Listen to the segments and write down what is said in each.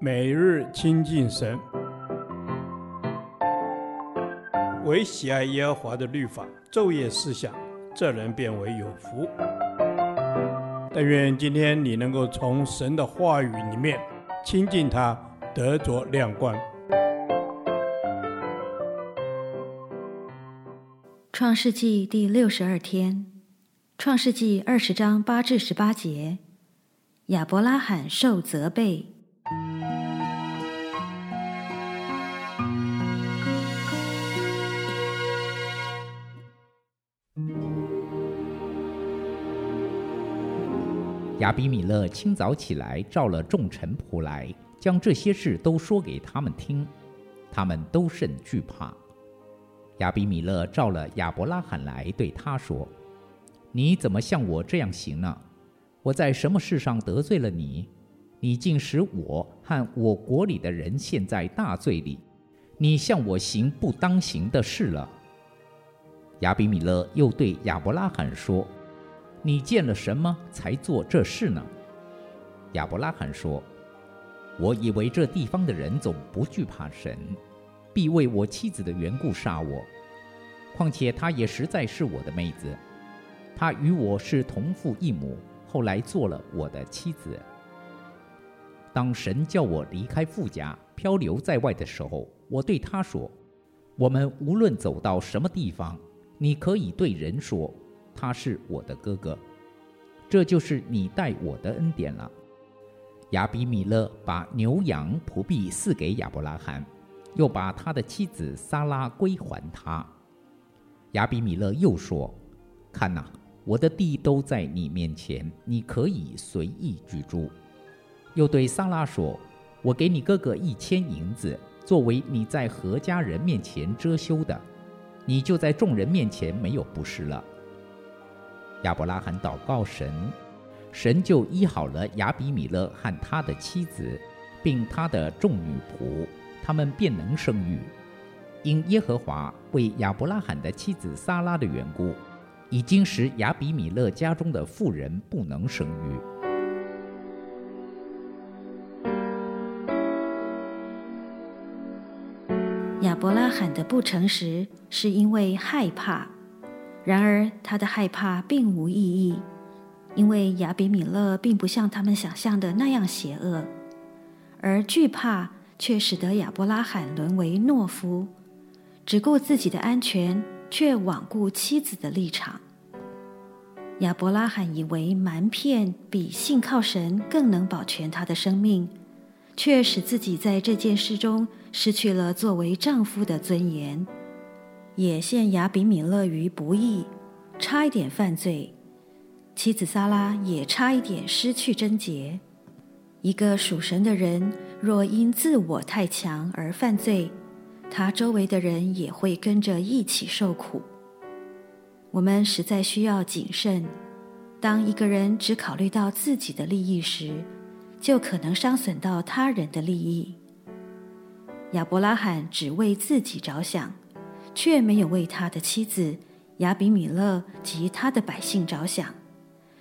每日亲近神，唯喜爱耶和华的律法，昼夜思想，这人便为有福。但愿今天你能够从神的话语里面亲近他，得着亮光。创世纪第六十二天，创世纪二十章八至十八节，亚伯拉罕受责备。亚比米勒清早起来，召了众臣仆来，将这些事都说给他们听，他们都甚惧怕。亚比米勒召了亚伯拉罕来，对他说：“你怎么像我这样行呢？我在什么事上得罪了你？你竟使我和我国里的人陷在大罪里，你向我行不当行的事了。”亚比米勒又对亚伯拉罕说：“你见了什么才做这事呢？”亚伯拉罕说：“我以为这地方的人总不惧怕神。”必为我妻子的缘故杀我，况且她也实在是我的妹子，她与我是同父异母，后来做了我的妻子。当神叫我离开富家，漂流在外的时候，我对他说：“我们无论走到什么地方，你可以对人说，他是我的哥哥，这就是你待我的恩典了。”亚比米勒把牛羊仆婢赐给亚伯拉罕。又把他的妻子撒拉归还他。亚比米勒又说：“看哪，我的地都在你面前，你可以随意居住。”又对撒拉说：“我给你哥哥一千银子，作为你在何家人面前遮羞的，你就在众人面前没有不是了。”亚伯拉罕祷告神，神就医好了亚比米勒和他的妻子，并他的众女仆。他们便能生育，因耶和华为亚伯拉罕的妻子撒拉的缘故，已经使亚比米勒家中的妇人不能生育。亚伯拉罕的不诚实是因为害怕，然而他的害怕并无意义，因为亚比米勒并不像他们想象的那样邪恶，而惧怕。却使得亚伯拉罕沦为懦夫，只顾自己的安全，却罔顾妻子的立场。亚伯拉罕以为瞒骗比信靠神更能保全他的生命，却使自己在这件事中失去了作为丈夫的尊严，也陷雅比米勒于不义，差一点犯罪。妻子萨拉也差一点失去贞洁。一个属神的人，若因自我太强而犯罪，他周围的人也会跟着一起受苦。我们实在需要谨慎。当一个人只考虑到自己的利益时，就可能伤损到他人的利益。亚伯拉罕只为自己着想，却没有为他的妻子亚比米勒及他的百姓着想，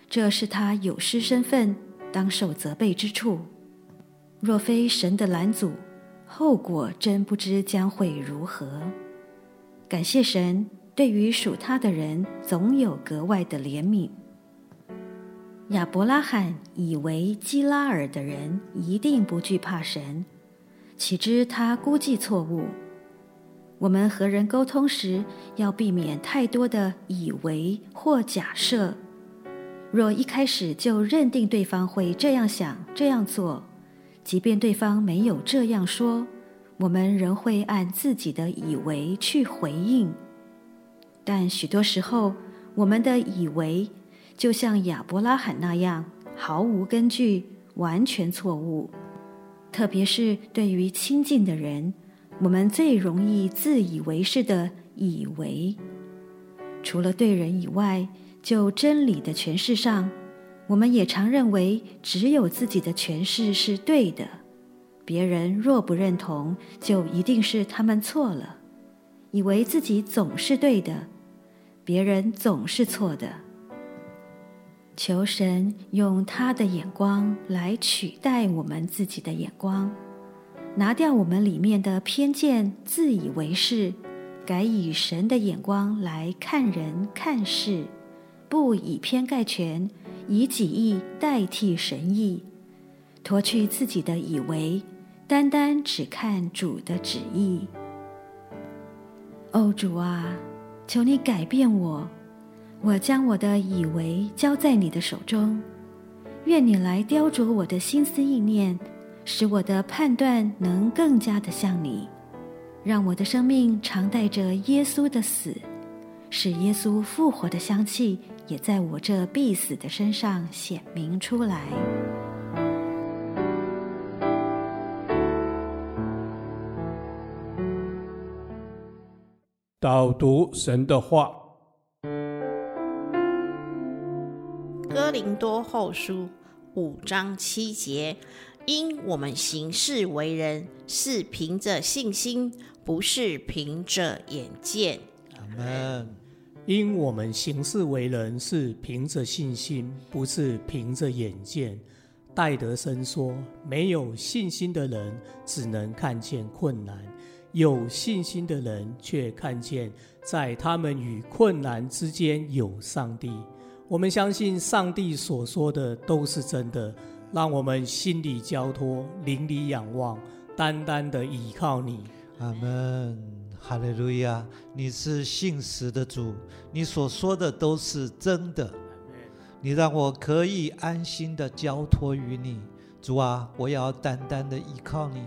这是他有失身份，当受责备之处，若非神的拦阻，后果真不知将会如何。感谢神，对于属他的人，总有格外的怜悯。亚伯拉罕以为基拉尔的人一定不惧怕神，岂知他估计错误。我们和人沟通时，要避免太多的以为或假设。若一开始就认定对方会这样想、这样做，即便对方没有这样说，我们仍会按自己的以为去回应。但许多时候，我们的以为就像亚伯拉罕那样毫无根据、完全错误。特别是对于亲近的人，我们最容易自以为是的以为。除了对人以外，就真理的诠释上，我们也常认为只有自己的诠释是对的，别人若不认同，就一定是他们错了，以为自己总是对的，别人总是错的。求神用他的眼光来取代我们自己的眼光，拿掉我们里面的偏见、自以为是，改以神的眼光来看人看事，不以偏概全，以己意代替神意，脱去自己的以为，单单只看主的旨意。哦，主啊，求你改变我。我将我的以为交在你的手中，愿你来雕琢我的心思意念，使我的判断能更加的像你，让我的生命常带着耶稣的死，使耶稣复活的香气也在我这必死的身上显明出来。导读神的话。哥林多后书五章七节，因我们行事为人是凭着信心，不是凭着眼见。阿门。因我们行事为人是凭着信心，不是凭着眼见。戴德生说：“没有信心的人只能看见困难，有信心的人却看见在他们与困难之间有上帝。”我们相信上帝所说的都是真的，让我们心里交托，灵里仰望，单单的倚靠你。阿门，哈利路亚！你是信实的主，你所说的都是真的。你让我可以安心的交托于你，主啊，我要单单的依靠你。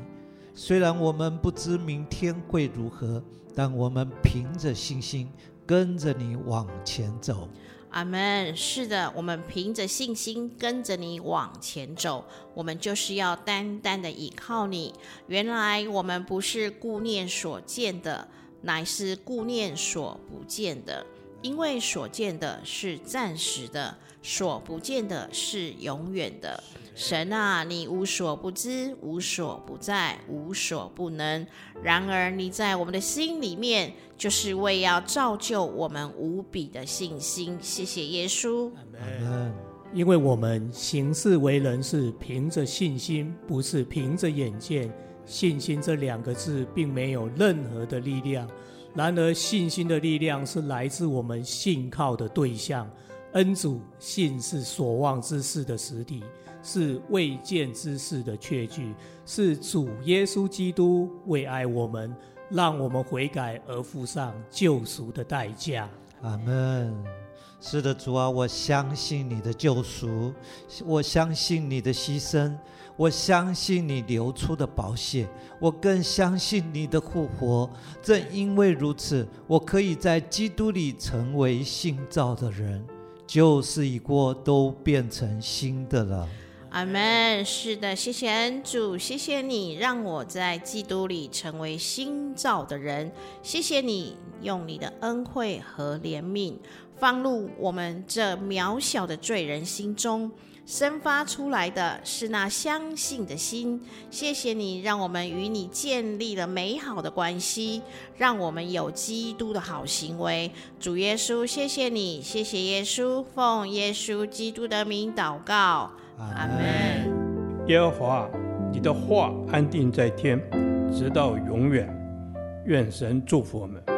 虽然我们不知明天会如何，但我们凭着信心跟着你往前走。阿门。是的，我们凭着信心跟着你往前走，我们就是要单单的依靠你。原来我们不是顾念所见的，乃是顾念所不见的。因为所见的是暂时的，所不见的是永远的。神啊，你无所不知，无所不在，无所不能。然而你在我们的心里面，就是为要造就我们无比的信心。谢谢耶稣。因为我们行事为人是凭着信心，不是凭着眼见。信心这两个字并没有任何的力量。然而信心的力量是来自我们信靠的对象。恩主，信是所望之事的实体。是未见之事的确据，是主耶稣基督为爱我们，让我们悔改而付上救赎的代价。阿门。是的，主啊，我相信你的救赎，我相信你的牺牲，我相信你流出的宝血，我更相信你的复活。正因为如此，我可以在基督里成为新造的人，旧事已过，都变成新的了。阿门。是的，谢谢恩主，谢谢你让我在基督里成为新造的人。谢谢你用你的恩惠和怜悯放入我们这渺小的罪人心中，生发出来的是那相信的心。谢谢你让我们与你建立了美好的关系，让我们有基督的好行为。主耶稣，谢谢你，谢谢耶稣，奉耶稣基督的名祷告。阿门。耶和华，你的话安定在天，直到永远。愿神祝福我们。